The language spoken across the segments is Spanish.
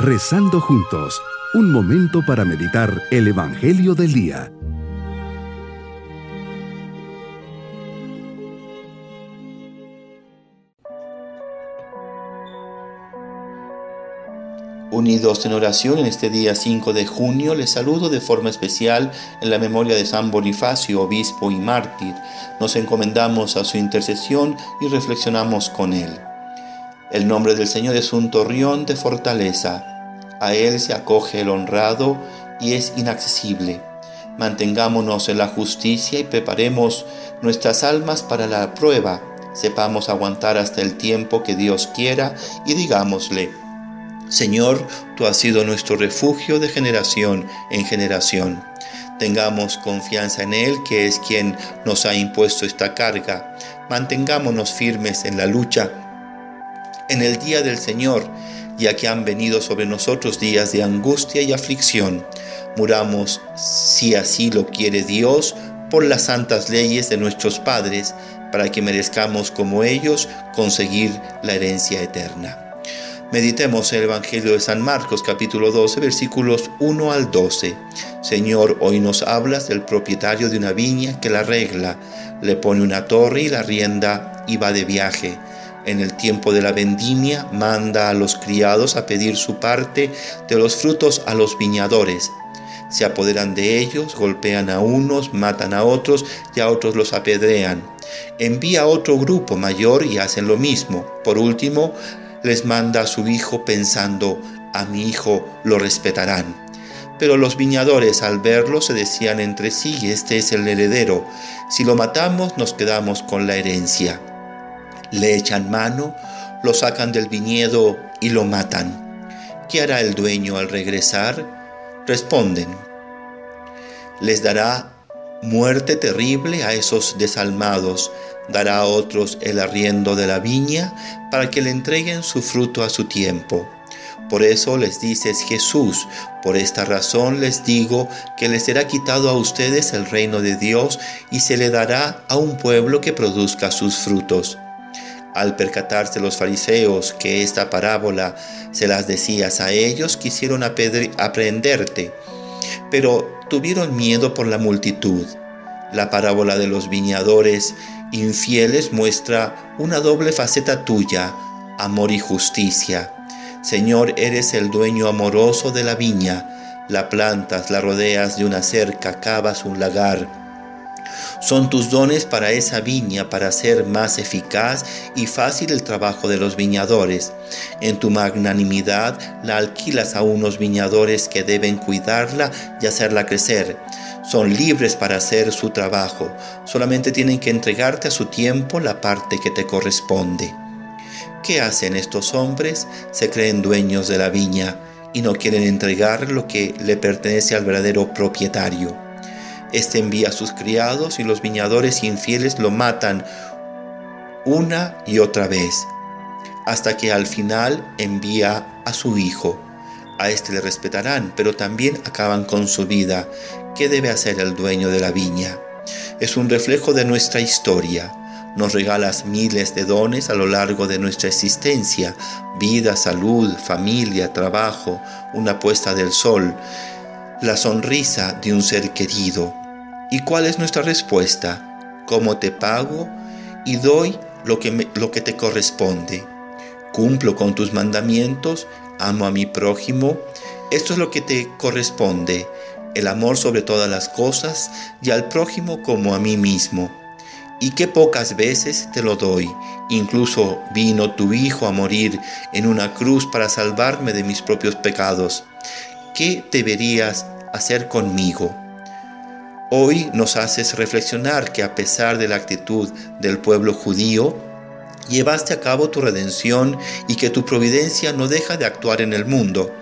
Rezando juntos, un momento para meditar el Evangelio del Día. Unidos en oración en este día 5 de junio, les saludo de forma especial en la memoria de San Bonifacio, obispo y mártir. Nos encomendamos a su intercesión y reflexionamos con él. El nombre del Señor es un torreón de fortaleza. A él se acoge el honrado y es inaccesible. Mantengámonos en la justicia y preparemos nuestras almas para la prueba. Sepamos aguantar hasta el tiempo que Dios quiera y digámosle, Señor, tú has sido nuestro refugio de generación en generación. Tengamos confianza en Él, que es quien nos ha impuesto esta carga. Mantengámonos firmes en la lucha. En el día del Señor, ya que han venido sobre nosotros días de angustia y aflicción, muramos, si así lo quiere Dios, por las santas leyes de nuestros padres, para que merezcamos como ellos conseguir la herencia eterna. Meditemos el Evangelio de San Marcos capítulo 12 versículos 1 al 12. Señor, hoy nos hablas del propietario de una viña que la regla, le pone una torre y la rienda y va de viaje. En el tiempo de la vendimia manda a los criados a pedir su parte de los frutos a los viñadores. Se apoderan de ellos, golpean a unos, matan a otros y a otros los apedrean. Envía a otro grupo mayor y hacen lo mismo. Por último, les manda a su hijo pensando, a mi hijo lo respetarán. Pero los viñadores al verlo se decían entre sí, este es el heredero, si lo matamos nos quedamos con la herencia. Le echan mano, lo sacan del viñedo y lo matan. ¿Qué hará el dueño al regresar? Responden, les dará muerte terrible a esos desalmados, dará a otros el arriendo de la viña para que le entreguen su fruto a su tiempo. Por eso les dices Jesús, por esta razón les digo que les será quitado a ustedes el reino de Dios y se le dará a un pueblo que produzca sus frutos. Al percatarse los fariseos que esta parábola se las decías a ellos, quisieron aprenderte, pero tuvieron miedo por la multitud. La parábola de los viñadores infieles muestra una doble faceta tuya, amor y justicia. Señor, eres el dueño amoroso de la viña, la plantas, la rodeas de una cerca, cavas un lagar. Son tus dones para esa viña para hacer más eficaz y fácil el trabajo de los viñadores. En tu magnanimidad la alquilas a unos viñadores que deben cuidarla y hacerla crecer son libres para hacer su trabajo, solamente tienen que entregarte a su tiempo la parte que te corresponde. ¿Qué hacen estos hombres? Se creen dueños de la viña y no quieren entregar lo que le pertenece al verdadero propietario. Este envía a sus criados y los viñadores infieles lo matan una y otra vez, hasta que al final envía a su hijo. A este le respetarán, pero también acaban con su vida, ¿Qué debe hacer el dueño de la viña? Es un reflejo de nuestra historia. Nos regalas miles de dones a lo largo de nuestra existencia, vida, salud, familia, trabajo, una puesta del sol, la sonrisa de un ser querido. ¿Y cuál es nuestra respuesta? ¿Cómo te pago? Y doy lo que, lo que te corresponde. Cumplo con tus mandamientos, amo a mi prójimo. Esto es lo que te corresponde el amor sobre todas las cosas y al prójimo como a mí mismo. Y qué pocas veces te lo doy. Incluso vino tu Hijo a morir en una cruz para salvarme de mis propios pecados. ¿Qué deberías hacer conmigo? Hoy nos haces reflexionar que a pesar de la actitud del pueblo judío, llevaste a cabo tu redención y que tu providencia no deja de actuar en el mundo.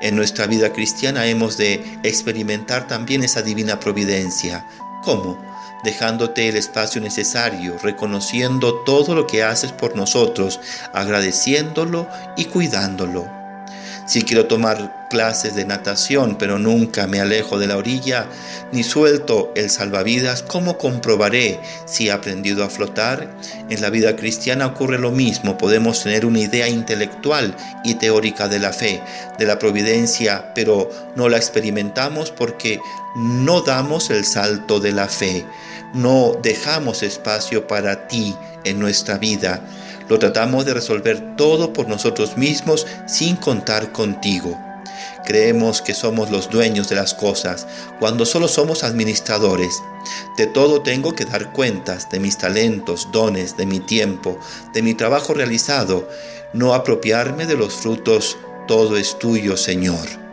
En nuestra vida cristiana hemos de experimentar también esa divina providencia. ¿Cómo? Dejándote el espacio necesario, reconociendo todo lo que haces por nosotros, agradeciéndolo y cuidándolo. Si quiero tomar clases de natación, pero nunca me alejo de la orilla, ni suelto el salvavidas, ¿cómo comprobaré si he aprendido a flotar? En la vida cristiana ocurre lo mismo. Podemos tener una idea intelectual y teórica de la fe, de la providencia, pero no la experimentamos porque no damos el salto de la fe. No dejamos espacio para ti en nuestra vida. Lo tratamos de resolver todo por nosotros mismos sin contar contigo. Creemos que somos los dueños de las cosas cuando solo somos administradores. De todo tengo que dar cuentas, de mis talentos, dones, de mi tiempo, de mi trabajo realizado, no apropiarme de los frutos. Todo es tuyo, Señor.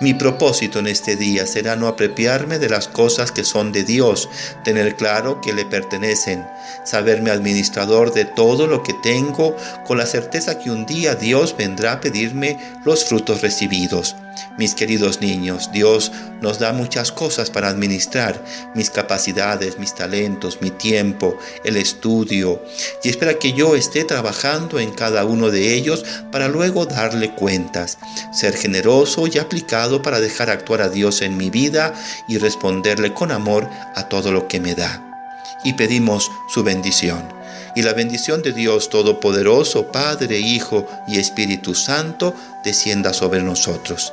Mi propósito en este día será no apropiarme de las cosas que son de Dios, tener claro que le pertenecen, saberme administrador de todo lo que tengo, con la certeza que un día Dios vendrá a pedirme los frutos recibidos. Mis queridos niños, Dios nos da muchas cosas para administrar, mis capacidades, mis talentos, mi tiempo, el estudio, y espera que yo esté trabajando en cada uno de ellos para luego darle cuentas, ser generoso y aplicado para dejar actuar a Dios en mi vida y responderle con amor a todo lo que me da. Y pedimos su bendición. Y la bendición de Dios Todopoderoso, Padre, Hijo y Espíritu Santo, descienda sobre nosotros